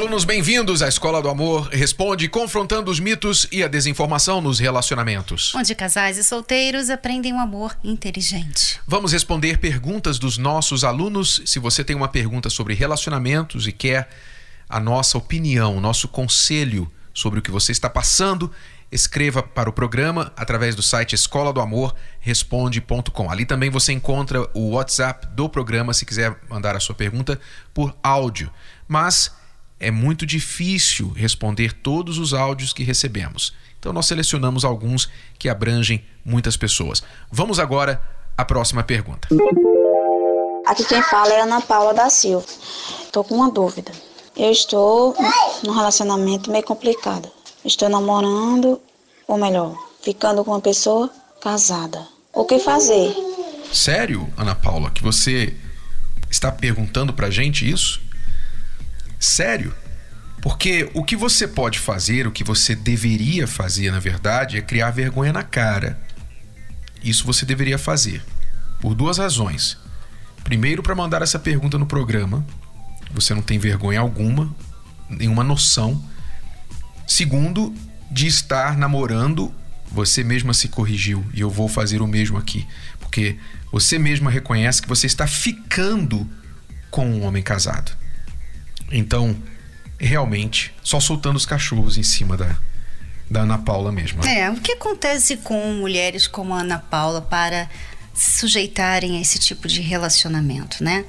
Alunos, bem-vindos à Escola do Amor Responde, confrontando os mitos e a desinformação nos relacionamentos. Onde casais e solteiros aprendem um amor inteligente. Vamos responder perguntas dos nossos alunos. Se você tem uma pergunta sobre relacionamentos e quer a nossa opinião, nosso conselho sobre o que você está passando, escreva para o programa através do site escola do amor responde.com. Ali também você encontra o WhatsApp do programa se quiser mandar a sua pergunta por áudio. Mas é muito difícil responder todos os áudios que recebemos. Então nós selecionamos alguns que abrangem muitas pessoas. Vamos agora à próxima pergunta. Aqui quem fala é Ana Paula da Silva. Estou com uma dúvida. Eu estou num relacionamento meio complicado. Estou namorando, ou melhor, ficando com uma pessoa casada. O que fazer? Sério, Ana Paula, que você está perguntando pra gente isso? Sério? Porque o que você pode fazer, o que você deveria fazer, na verdade, é criar vergonha na cara. Isso você deveria fazer. Por duas razões. Primeiro, para mandar essa pergunta no programa. Você não tem vergonha alguma, nenhuma noção. Segundo, de estar namorando, você mesma se corrigiu. E eu vou fazer o mesmo aqui. Porque você mesma reconhece que você está ficando com um homem casado. Então, realmente, só soltando os cachorros em cima da, da Ana Paula mesmo. É, o que acontece com mulheres como a Ana Paula para se sujeitarem a esse tipo de relacionamento, né?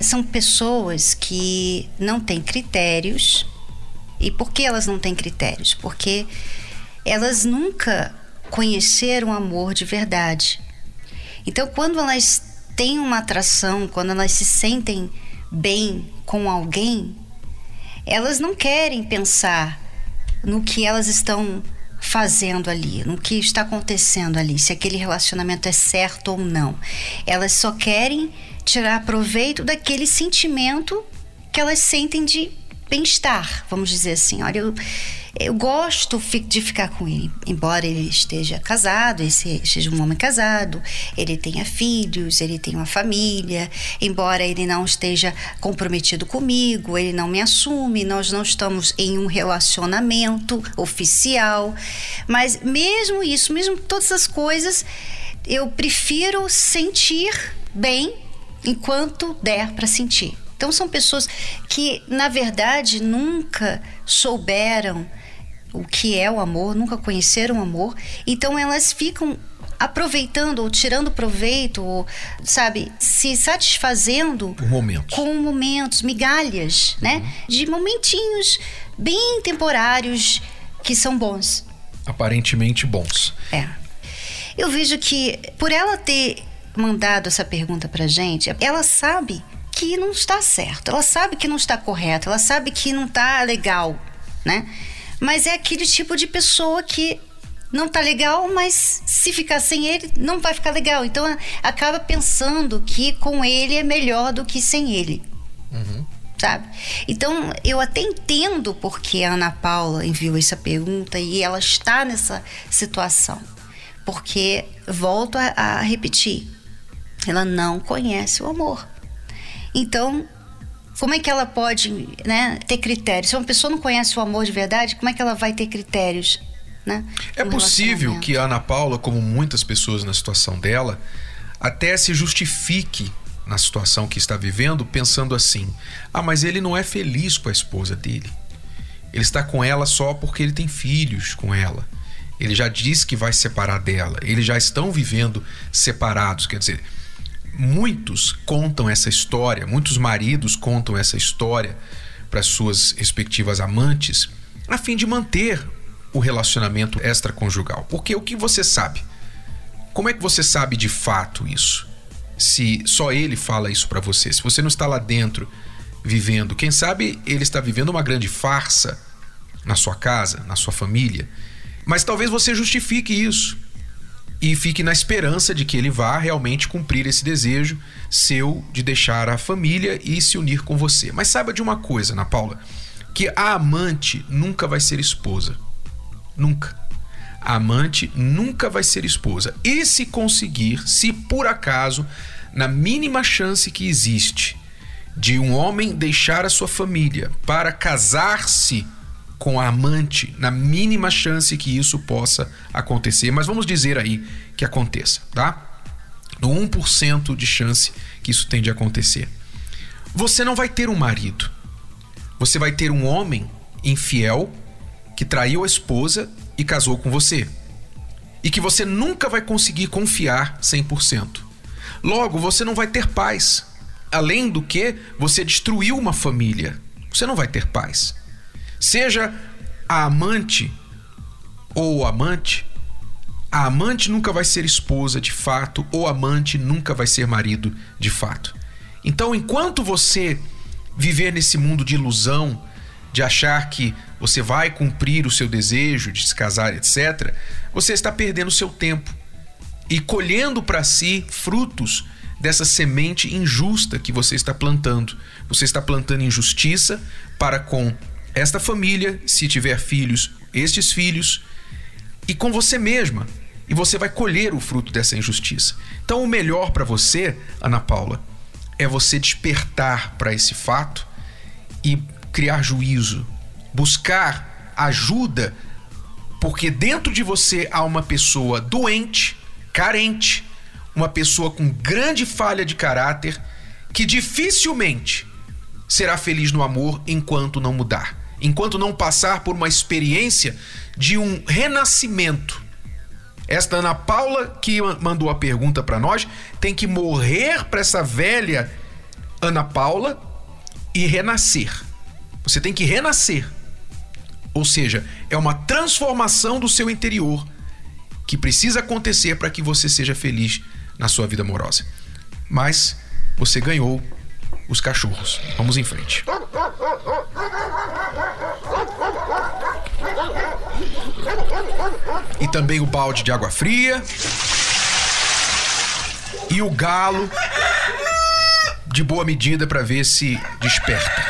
São pessoas que não têm critérios. E por que elas não têm critérios? Porque elas nunca conheceram amor de verdade. Então, quando elas têm uma atração, quando elas se sentem bem com alguém, elas não querem pensar no que elas estão fazendo ali, no que está acontecendo ali, se aquele relacionamento é certo ou não. Elas só querem tirar proveito daquele sentimento que elas sentem de bem-estar, vamos dizer assim. Olha, eu, eu gosto de ficar com ele, embora ele esteja casado, ele seja um homem casado, ele tenha filhos, ele tenha uma família, embora ele não esteja comprometido comigo, ele não me assume, nós não estamos em um relacionamento oficial, mas mesmo isso, mesmo todas as coisas, eu prefiro sentir bem enquanto der para sentir. Então são pessoas que, na verdade, nunca souberam o que é o amor, nunca conheceram o amor, então elas ficam aproveitando ou tirando proveito, ou, sabe, se satisfazendo momentos. com momentos, migalhas, né? uhum. né? De momentinhos bem temporários que são bons. Aparentemente bons. É. Eu vejo que por ela ter mandado essa pergunta pra gente, ela sabe que não está certo, ela sabe que não está correto, ela sabe que não está legal, né? Mas é aquele tipo de pessoa que não tá legal, mas se ficar sem ele, não vai ficar legal. Então acaba pensando que com ele é melhor do que sem ele. Uhum. Sabe? Então eu até entendo porque a Ana Paula enviou essa pergunta e ela está nessa situação. Porque, volto a, a repetir, ela não conhece o amor. Então, como é que ela pode né, ter critérios? Se uma pessoa não conhece o amor de verdade, como é que ela vai ter critérios? Né, é possível que a Ana Paula, como muitas pessoas na situação dela, até se justifique na situação que está vivendo, pensando assim: ah, mas ele não é feliz com a esposa dele. Ele está com ela só porque ele tem filhos com ela. Ele já disse que vai separar dela. Eles já estão vivendo separados. Quer dizer, muitos contam essa história, muitos maridos contam essa história para suas respectivas amantes, a fim de manter o relacionamento extraconjugal. Porque o que você sabe? Como é que você sabe de fato isso? Se só ele fala isso para você, se você não está lá dentro vivendo, quem sabe ele está vivendo uma grande farsa na sua casa, na sua família. Mas talvez você justifique isso. E fique na esperança de que ele vá realmente cumprir esse desejo seu de deixar a família e se unir com você. Mas saiba de uma coisa, Ana Paula, que a amante nunca vai ser esposa. Nunca. A amante nunca vai ser esposa. E se conseguir, se por acaso, na mínima chance que existe de um homem deixar a sua família para casar-se com a amante, na mínima chance que isso possa acontecer, mas vamos dizer aí que aconteça, tá? No 1% de chance que isso tem de acontecer. Você não vai ter um marido. Você vai ter um homem infiel que traiu a esposa e casou com você. E que você nunca vai conseguir confiar 100%. Logo, você não vai ter paz. Além do que, você destruiu uma família. Você não vai ter paz. Seja a amante ou amante, a amante nunca vai ser esposa de fato, ou amante nunca vai ser marido de fato. Então, enquanto você viver nesse mundo de ilusão, de achar que você vai cumprir o seu desejo de se casar, etc., você está perdendo seu tempo e colhendo para si frutos dessa semente injusta que você está plantando. Você está plantando injustiça para com esta família, se tiver filhos, estes filhos, e com você mesma. E você vai colher o fruto dessa injustiça. Então, o melhor para você, Ana Paula, é você despertar para esse fato e criar juízo, buscar ajuda, porque dentro de você há uma pessoa doente, carente, uma pessoa com grande falha de caráter que dificilmente será feliz no amor enquanto não mudar enquanto não passar por uma experiência de um renascimento. Esta Ana Paula, que mandou a pergunta para nós, tem que morrer para essa velha Ana Paula e renascer. Você tem que renascer. Ou seja, é uma transformação do seu interior que precisa acontecer para que você seja feliz na sua vida amorosa. Mas você ganhou os cachorros. Vamos em frente. E também o balde de água fria. E o galo de boa medida para ver se desperta.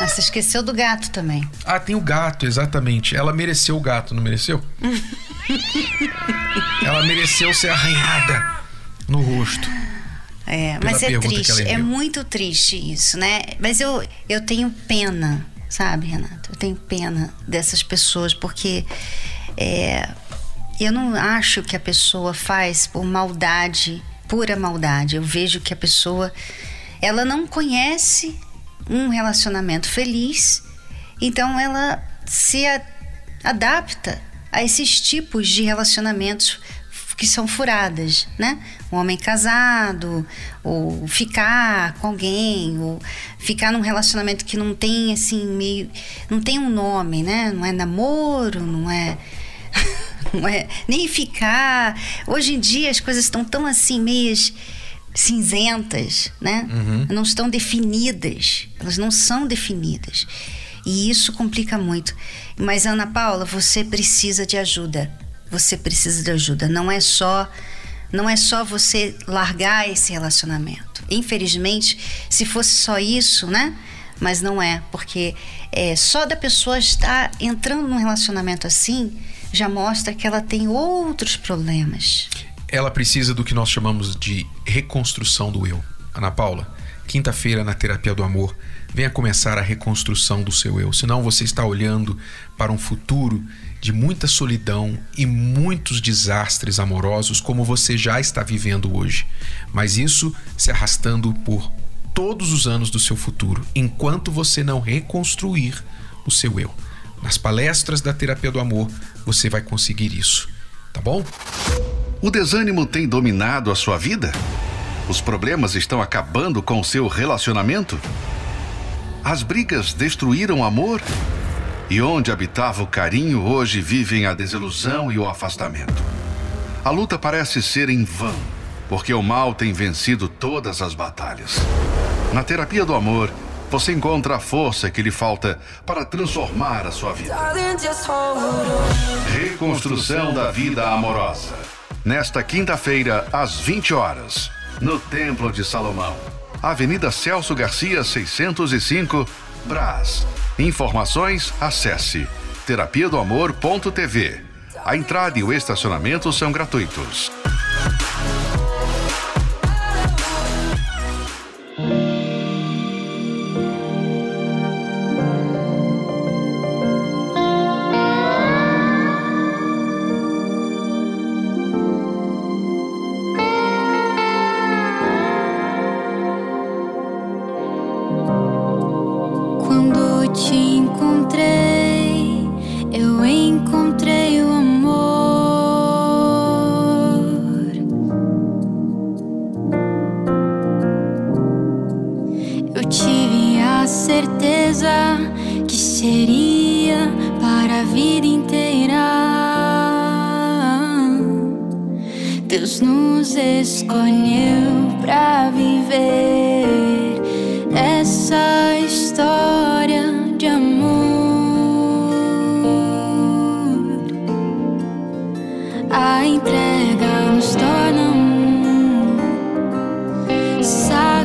Ah, você esqueceu do gato também. Ah, tem o gato, exatamente. Ela mereceu o gato, não mereceu? Ela mereceu ser arranhada no rosto. É, mas é triste, é muito triste isso, né? Mas eu, eu tenho pena, sabe, Renato? Eu tenho pena dessas pessoas, porque é, eu não acho que a pessoa faz por maldade, pura maldade. Eu vejo que a pessoa, ela não conhece um relacionamento feliz, então ela se a, adapta a esses tipos de relacionamentos que são furadas, né? Um homem casado, ou ficar com alguém, ou ficar num relacionamento que não tem assim meio, não tem um nome, né? Não é namoro, não é não é nem ficar. Hoje em dia as coisas estão tão assim meias cinzentas, né? Uhum. Não estão definidas. Elas não são definidas. E isso complica muito. Mas Ana Paula, você precisa de ajuda você precisa de ajuda. Não é só não é só você largar esse relacionamento. Infelizmente, se fosse só isso, né? Mas não é, porque é, só da pessoa estar entrando num relacionamento assim já mostra que ela tem outros problemas. Ela precisa do que nós chamamos de reconstrução do eu. Ana Paula, quinta-feira na terapia do amor, venha começar a reconstrução do seu eu. Senão você está olhando para um futuro de muita solidão e muitos desastres amorosos como você já está vivendo hoje. Mas isso se arrastando por todos os anos do seu futuro, enquanto você não reconstruir o seu eu. Nas palestras da terapia do amor, você vai conseguir isso, tá bom? O desânimo tem dominado a sua vida? Os problemas estão acabando com o seu relacionamento? As brigas destruíram o amor? E onde habitava o carinho, hoje vivem a desilusão e o afastamento. A luta parece ser em vão, porque o mal tem vencido todas as batalhas. Na terapia do amor, você encontra a força que lhe falta para transformar a sua vida. Reconstrução da vida amorosa. nesta quinta-feira, às 20 horas, no Templo de Salomão. Avenida Celso Garcia, 605, Brás. Informações, acesse terapia do amor.tv. A entrada e o estacionamento são gratuitos. certeza que seria para a vida inteira. Deus nos escolheu para viver essa história de amor. A entrega nos torna um sacrificado.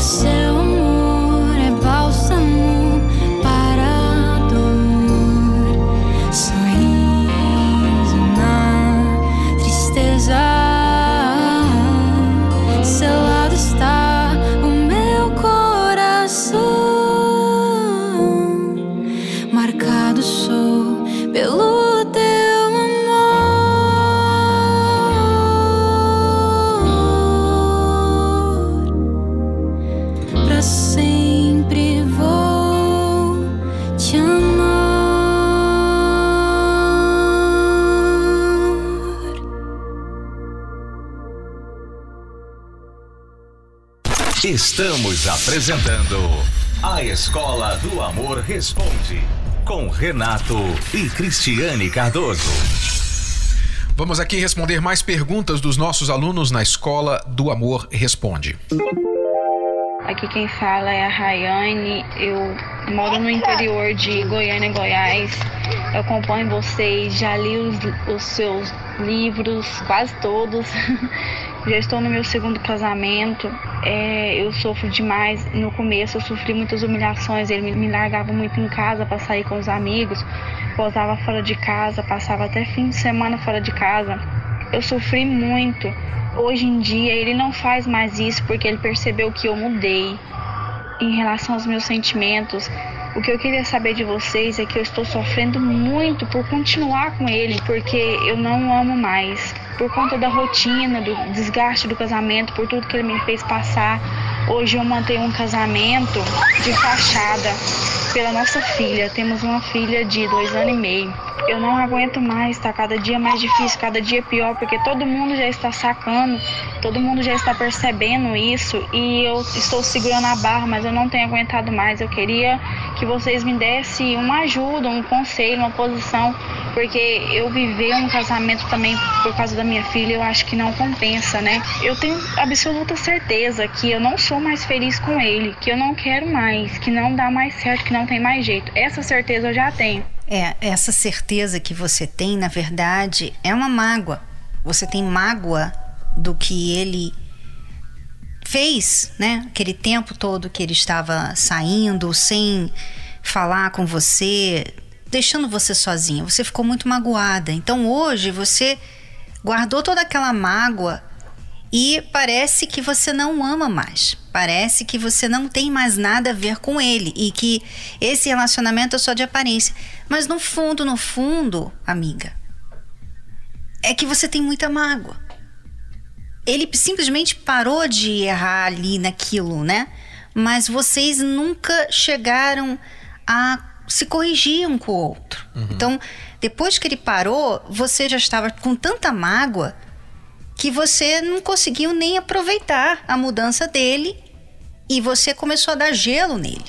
yourself Estamos apresentando A Escola do Amor Responde com Renato e Cristiane Cardoso. Vamos aqui responder mais perguntas dos nossos alunos na Escola do Amor Responde. Aqui quem fala é a Rayane. Eu moro no interior de Goiânia, Goiás. Eu acompanho vocês, já li os, os seus livros, quase todos. Já estou no meu segundo casamento. É, eu sofro demais. No começo eu sofri muitas humilhações. Ele me largava muito em casa para sair com os amigos. Posava fora de casa, passava até fim de semana fora de casa. Eu sofri muito. Hoje em dia ele não faz mais isso porque ele percebeu que eu mudei em relação aos meus sentimentos. O que eu queria saber de vocês é que eu estou sofrendo muito por continuar com ele, porque eu não amo mais por conta da rotina, do desgaste do casamento, por tudo que ele me fez passar. Hoje eu mantenho um casamento de fachada pela nossa filha. Temos uma filha de dois anos e meio. eu não aguento mais, tá cada dia mais difícil, cada dia pior, porque todo mundo já está sacando, todo mundo já está percebendo isso e eu estou segurando a barra, mas eu não tenho aguentado mais. Eu queria que vocês me dessem uma ajuda, um conselho, uma posição, porque eu viver um casamento também por causa da minha filha, eu acho que não compensa, né? Eu tenho absoluta certeza que eu não sou mais feliz com ele, que eu não quero mais, que não dá mais certo, que não tem mais jeito. Essa certeza eu já tenho. É, essa certeza que você tem, na verdade, é uma mágoa. Você tem mágoa do que ele fez, né? Aquele tempo todo que ele estava saindo sem falar com você, deixando você sozinha. Você ficou muito magoada. Então hoje você guardou toda aquela mágoa e parece que você não ama mais. Parece que você não tem mais nada a ver com ele e que esse relacionamento é só de aparência. Mas no fundo, no fundo, amiga, é que você tem muita mágoa. Ele simplesmente parou de errar ali naquilo, né? Mas vocês nunca chegaram a se corrigir um com o outro. Uhum. Então, depois que ele parou, você já estava com tanta mágoa que você não conseguiu nem aproveitar a mudança dele e você começou a dar gelo nele.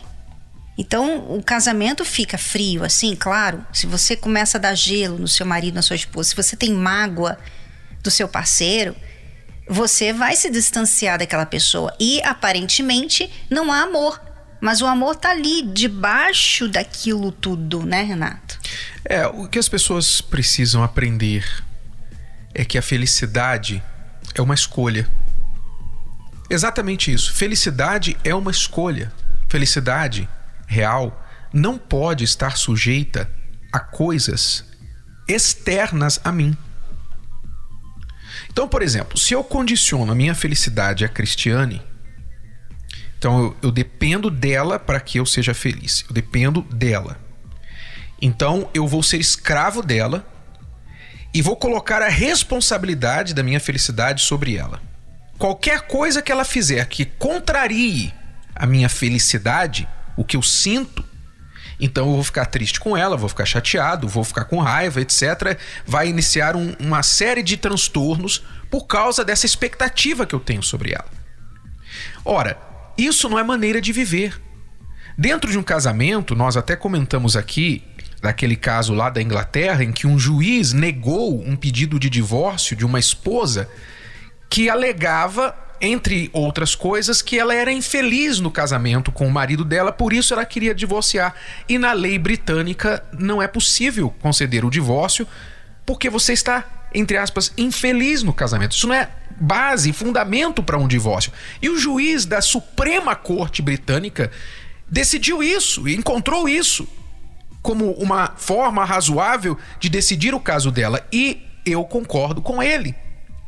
Então, o casamento fica frio, assim, claro. Se você começa a dar gelo no seu marido, na sua esposa, se você tem mágoa do seu parceiro, você vai se distanciar daquela pessoa. E aparentemente não há amor. Mas o amor tá ali, debaixo daquilo tudo, né, Renato? É, o que as pessoas precisam aprender é que a felicidade é uma escolha. Exatamente isso. Felicidade é uma escolha. Felicidade real não pode estar sujeita a coisas externas a mim. Então, por exemplo, se eu condiciono a minha felicidade a Cristiane, então eu, eu dependo dela para que eu seja feliz. Eu dependo dela. Então eu vou ser escravo dela e vou colocar a responsabilidade da minha felicidade sobre ela. Qualquer coisa que ela fizer que contrarie a minha felicidade, o que eu sinto, então eu vou ficar triste com ela, vou ficar chateado, vou ficar com raiva, etc. Vai iniciar um, uma série de transtornos por causa dessa expectativa que eu tenho sobre ela. Ora, isso não é maneira de viver. Dentro de um casamento, nós até comentamos aqui daquele caso lá da Inglaterra em que um juiz negou um pedido de divórcio de uma esposa que alegava, entre outras coisas, que ela era infeliz no casamento com o marido dela, por isso ela queria divorciar. E na lei britânica não é possível conceder o divórcio porque você está, entre aspas, infeliz no casamento. Isso não é base, fundamento para um divórcio. E o juiz da Suprema Corte Britânica decidiu isso, encontrou isso como uma forma razoável de decidir o caso dela. E eu concordo com ele.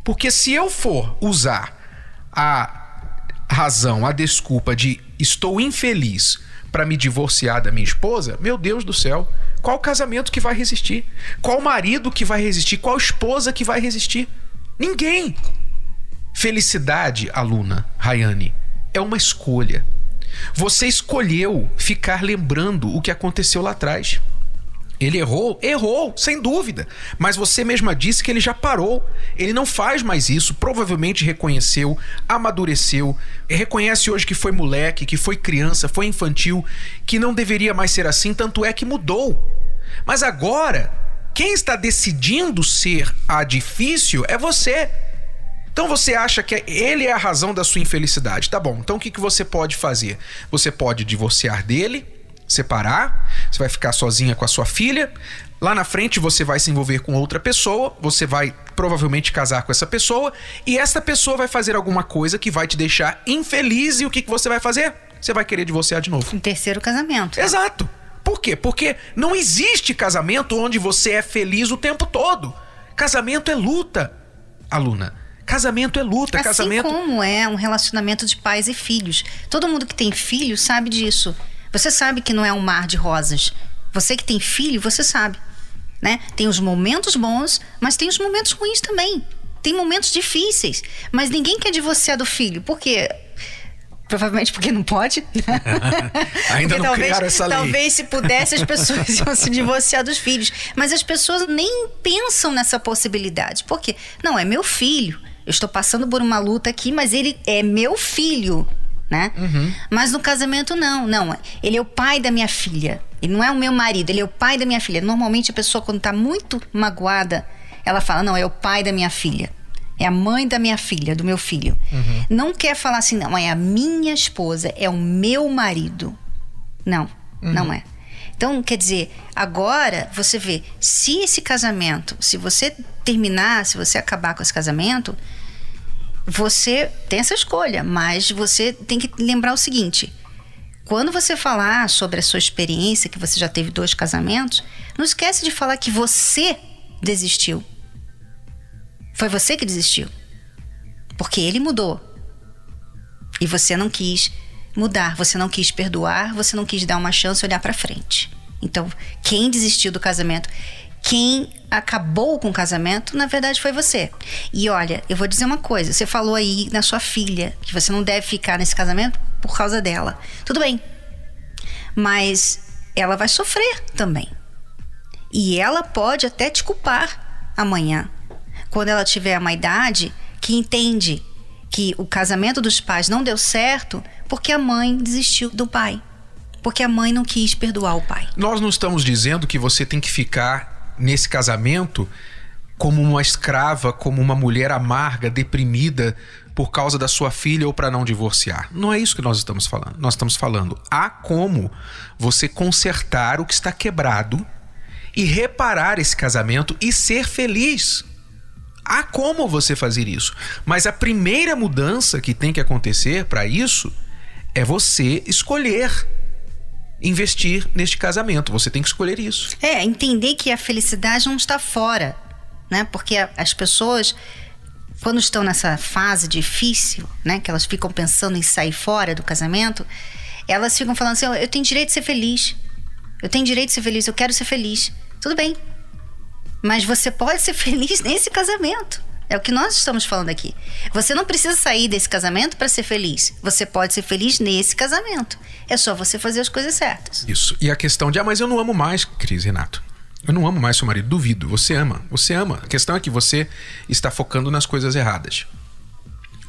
Porque se eu for usar a razão, a desculpa de estou infeliz para me divorciar da minha esposa, meu Deus do céu, qual casamento que vai resistir? Qual marido que vai resistir? Qual esposa que vai resistir? Ninguém. Felicidade, aluna Rayane, é uma escolha. Você escolheu ficar lembrando o que aconteceu lá atrás. Ele errou? Errou, sem dúvida. Mas você mesma disse que ele já parou. Ele não faz mais isso. Provavelmente reconheceu, amadureceu. Reconhece hoje que foi moleque, que foi criança, foi infantil, que não deveria mais ser assim. Tanto é que mudou. Mas agora, quem está decidindo ser a difícil é você. Então você acha que ele é a razão da sua infelicidade. Tá bom, então o que, que você pode fazer? Você pode divorciar dele, separar, você vai ficar sozinha com a sua filha. Lá na frente você vai se envolver com outra pessoa, você vai provavelmente casar com essa pessoa, e essa pessoa vai fazer alguma coisa que vai te deixar infeliz, e o que, que você vai fazer? Você vai querer divorciar de novo. Um terceiro casamento. Exato. Por quê? Porque não existe casamento onde você é feliz o tempo todo. Casamento é luta, aluna. Casamento é luta, assim casamento. como é um relacionamento de pais e filhos. Todo mundo que tem filho sabe disso. Você sabe que não é um mar de rosas. Você que tem filho, você sabe. Né? Tem os momentos bons, mas tem os momentos ruins também. Tem momentos difíceis. Mas ninguém quer divorciar do filho, porque Provavelmente porque não pode. Ainda porque não talvez, criaram essa lei. Talvez se pudesse as pessoas iam se divorciar dos filhos. Mas as pessoas nem pensam nessa possibilidade. Por quê? Não, é meu filho. Eu estou passando por uma luta aqui, mas ele é meu filho. Né? Uhum. Mas no casamento, não. Não, ele é o pai da minha filha. Ele não é o meu marido, ele é o pai da minha filha. Normalmente a pessoa, quando está muito magoada, ela fala: Não, é o pai da minha filha. É a mãe da minha filha, do meu filho. Uhum. Não quer falar assim, não, é a minha esposa, é o meu marido. Não, Uhum. não é. Então, quer dizer, agora você vê, se esse casamento, se você terminar, se você acabar com esse casamento, você tem essa escolha, mas você tem que lembrar o seguinte: quando você falar sobre a sua experiência, que você já teve dois casamentos, não esquece de falar que você desistiu. Foi você que desistiu. Porque ele mudou. E você não quis mudar, você não quis perdoar, você não quis dar uma chance olhar para frente. Então, quem desistiu do casamento, quem acabou com o casamento, na verdade foi você. E olha, eu vou dizer uma coisa: você falou aí na sua filha que você não deve ficar nesse casamento por causa dela. Tudo bem. Mas ela vai sofrer também. E ela pode até te culpar amanhã. Quando ela tiver uma idade que entende que o casamento dos pais não deu certo porque a mãe desistiu do pai. Porque a mãe não quis perdoar o pai. Nós não estamos dizendo que você tem que ficar nesse casamento como uma escrava, como uma mulher amarga, deprimida por causa da sua filha ou para não divorciar. Não é isso que nós estamos falando. Nós estamos falando há como você consertar o que está quebrado e reparar esse casamento e ser feliz. Há como você fazer isso. Mas a primeira mudança que tem que acontecer para isso é você escolher investir neste casamento. Você tem que escolher isso. É, entender que a felicidade não está fora, né? Porque as pessoas quando estão nessa fase difícil, né, que elas ficam pensando em sair fora do casamento, elas ficam falando assim: "Ó, eu tenho direito de ser feliz. Eu tenho direito de ser feliz, eu quero ser feliz. Tudo bem. Mas você pode ser feliz nesse casamento. É o que nós estamos falando aqui. Você não precisa sair desse casamento para ser feliz. Você pode ser feliz nesse casamento. É só você fazer as coisas certas. Isso. E a questão de, ah, mas eu não amo mais, Cris Renato. Eu não amo mais seu marido. Duvido. Você ama. Você ama. A questão é que você está focando nas coisas erradas.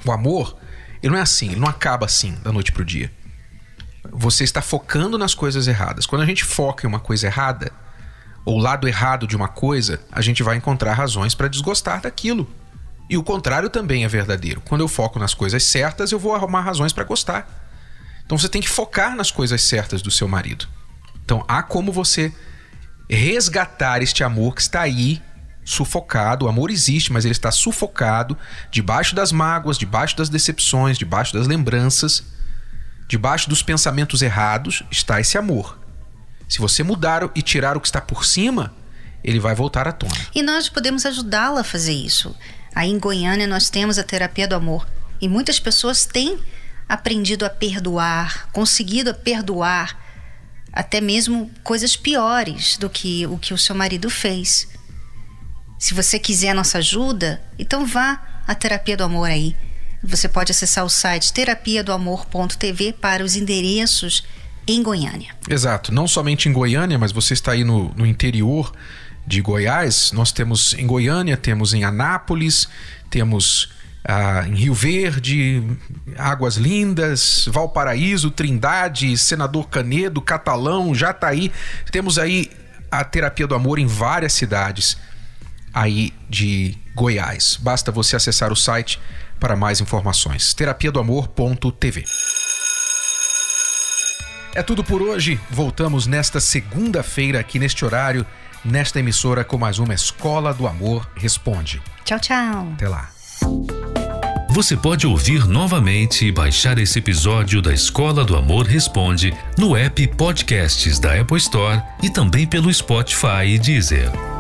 O amor, ele não é assim. Ele não acaba assim, da noite pro dia. Você está focando nas coisas erradas. Quando a gente foca em uma coisa errada, ou lado errado de uma coisa, a gente vai encontrar razões para desgostar daquilo. E o contrário também é verdadeiro. Quando eu foco nas coisas certas, eu vou arrumar razões para gostar. Então você tem que focar nas coisas certas do seu marido. Então há como você resgatar este amor que está aí sufocado. O amor existe, mas ele está sufocado debaixo das mágoas, debaixo das decepções, debaixo das lembranças, debaixo dos pensamentos errados está esse amor. Se você mudar e tirar o que está por cima, ele vai voltar à tona. E nós podemos ajudá-la a fazer isso. Aí em Goiânia nós temos a terapia do amor. E muitas pessoas têm aprendido a perdoar, conseguido a perdoar até mesmo coisas piores do que o que o seu marido fez. Se você quiser a nossa ajuda, então vá à terapia do amor aí. Você pode acessar o site terapiadoamor.tv para os endereços em Goiânia. Exato, não somente em Goiânia, mas você está aí no, no interior de Goiás. Nós temos em Goiânia, temos em Anápolis, temos ah, em Rio Verde, Águas Lindas, Valparaíso, Trindade, Senador Canedo, Catalão, Jataí. Temos aí a terapia do amor em várias cidades aí de Goiás. Basta você acessar o site para mais informações. terapiadoamor.tv. É tudo por hoje. Voltamos nesta segunda-feira aqui neste horário, nesta emissora com mais uma Escola do Amor Responde. Tchau, tchau. Até lá. Você pode ouvir novamente e baixar esse episódio da Escola do Amor Responde no app Podcasts da Apple Store e também pelo Spotify e Deezer.